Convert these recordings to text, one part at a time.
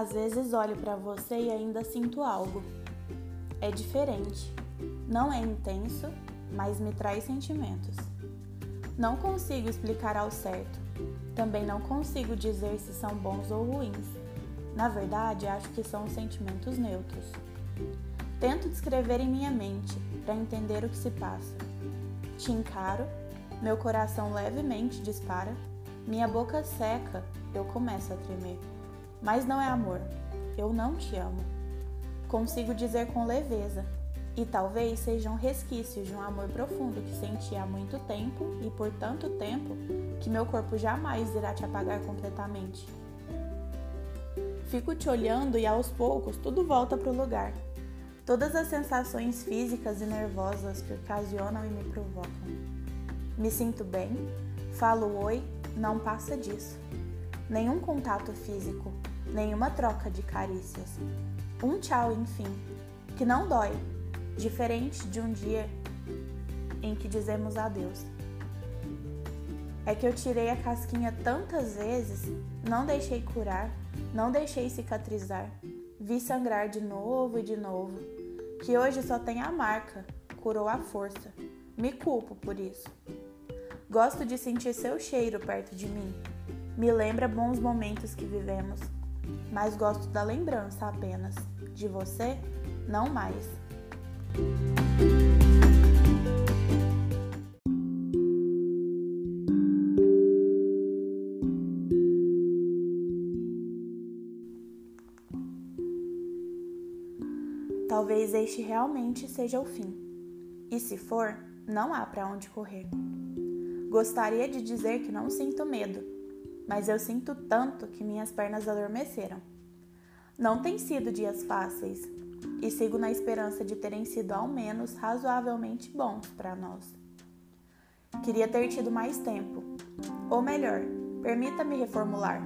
Às vezes olho para você e ainda sinto algo. É diferente. Não é intenso, mas me traz sentimentos. Não consigo explicar ao certo. Também não consigo dizer se são bons ou ruins. Na verdade, acho que são sentimentos neutros. Tento descrever em minha mente para entender o que se passa. Te encaro, meu coração levemente dispara, minha boca seca, eu começo a tremer. Mas não é amor. Eu não te amo. Consigo dizer com leveza, e talvez sejam resquícios de um amor profundo que senti há muito tempo e por tanto tempo que meu corpo jamais irá te apagar completamente. Fico te olhando e aos poucos tudo volta para o lugar. Todas as sensações físicas e nervosas que ocasionam e me provocam. Me sinto bem, falo oi, não passa disso. Nenhum contato físico, nenhuma troca de carícias. Um tchau, enfim, que não dói, diferente de um dia em que dizemos adeus. É que eu tirei a casquinha tantas vezes, não deixei curar, não deixei cicatrizar, vi sangrar de novo e de novo, que hoje só tem a marca, curou a força. Me culpo por isso. Gosto de sentir seu cheiro perto de mim. Me lembra bons momentos que vivemos mas gosto da lembrança apenas. De você, não mais. Talvez este realmente seja o fim. E se for, não há para onde correr. Gostaria de dizer que não sinto medo, mas eu sinto tanto que minhas pernas adormeceram. Não têm sido dias fáceis e sigo na esperança de terem sido ao menos razoavelmente bons para nós. Queria ter tido mais tempo, ou melhor, permita-me reformular.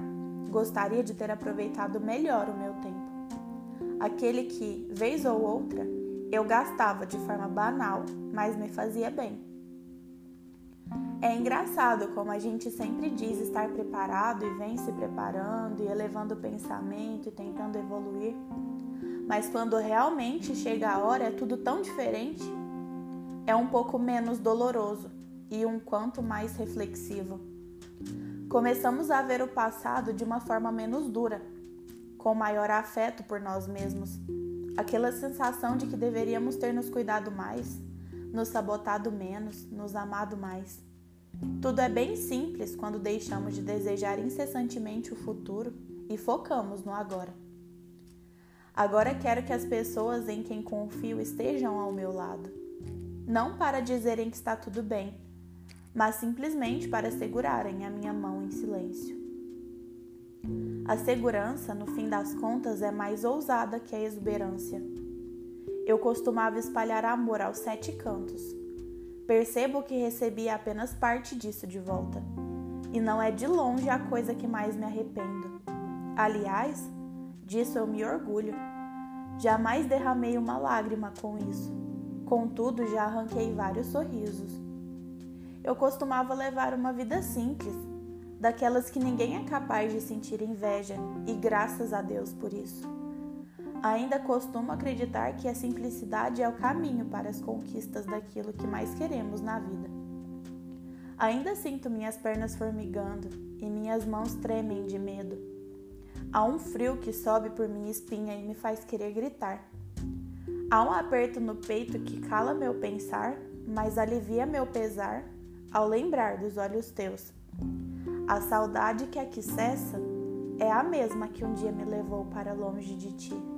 Gostaria de ter aproveitado melhor o meu tempo. Aquele que, vez ou outra, eu gastava de forma banal, mas me fazia bem. É engraçado como a gente sempre diz estar preparado e vem se preparando e elevando o pensamento e tentando evoluir, mas quando realmente chega a hora é tudo tão diferente. É um pouco menos doloroso e um quanto mais reflexivo. Começamos a ver o passado de uma forma menos dura, com maior afeto por nós mesmos. Aquela sensação de que deveríamos ter nos cuidado mais, nos sabotado menos, nos amado mais. Tudo é bem simples quando deixamos de desejar incessantemente o futuro e focamos no agora. Agora quero que as pessoas em quem confio estejam ao meu lado. Não para dizerem que está tudo bem, mas simplesmente para segurarem a minha mão em silêncio. A segurança, no fim das contas, é mais ousada que a exuberância. Eu costumava espalhar amor aos sete cantos Percebo que recebi apenas parte disso de volta. E não é de longe a coisa que mais me arrependo. Aliás, disso eu me orgulho. Jamais derramei uma lágrima com isso. Contudo, já arranquei vários sorrisos. Eu costumava levar uma vida simples, daquelas que ninguém é capaz de sentir inveja, e graças a Deus por isso. Ainda costumo acreditar que a simplicidade é o caminho para as conquistas daquilo que mais queremos na vida. Ainda sinto minhas pernas formigando e minhas mãos tremem de medo. Há um frio que sobe por minha espinha e me faz querer gritar. Há um aperto no peito que cala meu pensar, mas alivia meu pesar ao lembrar dos olhos teus. A saudade que aqui cessa é a mesma que um dia me levou para longe de ti.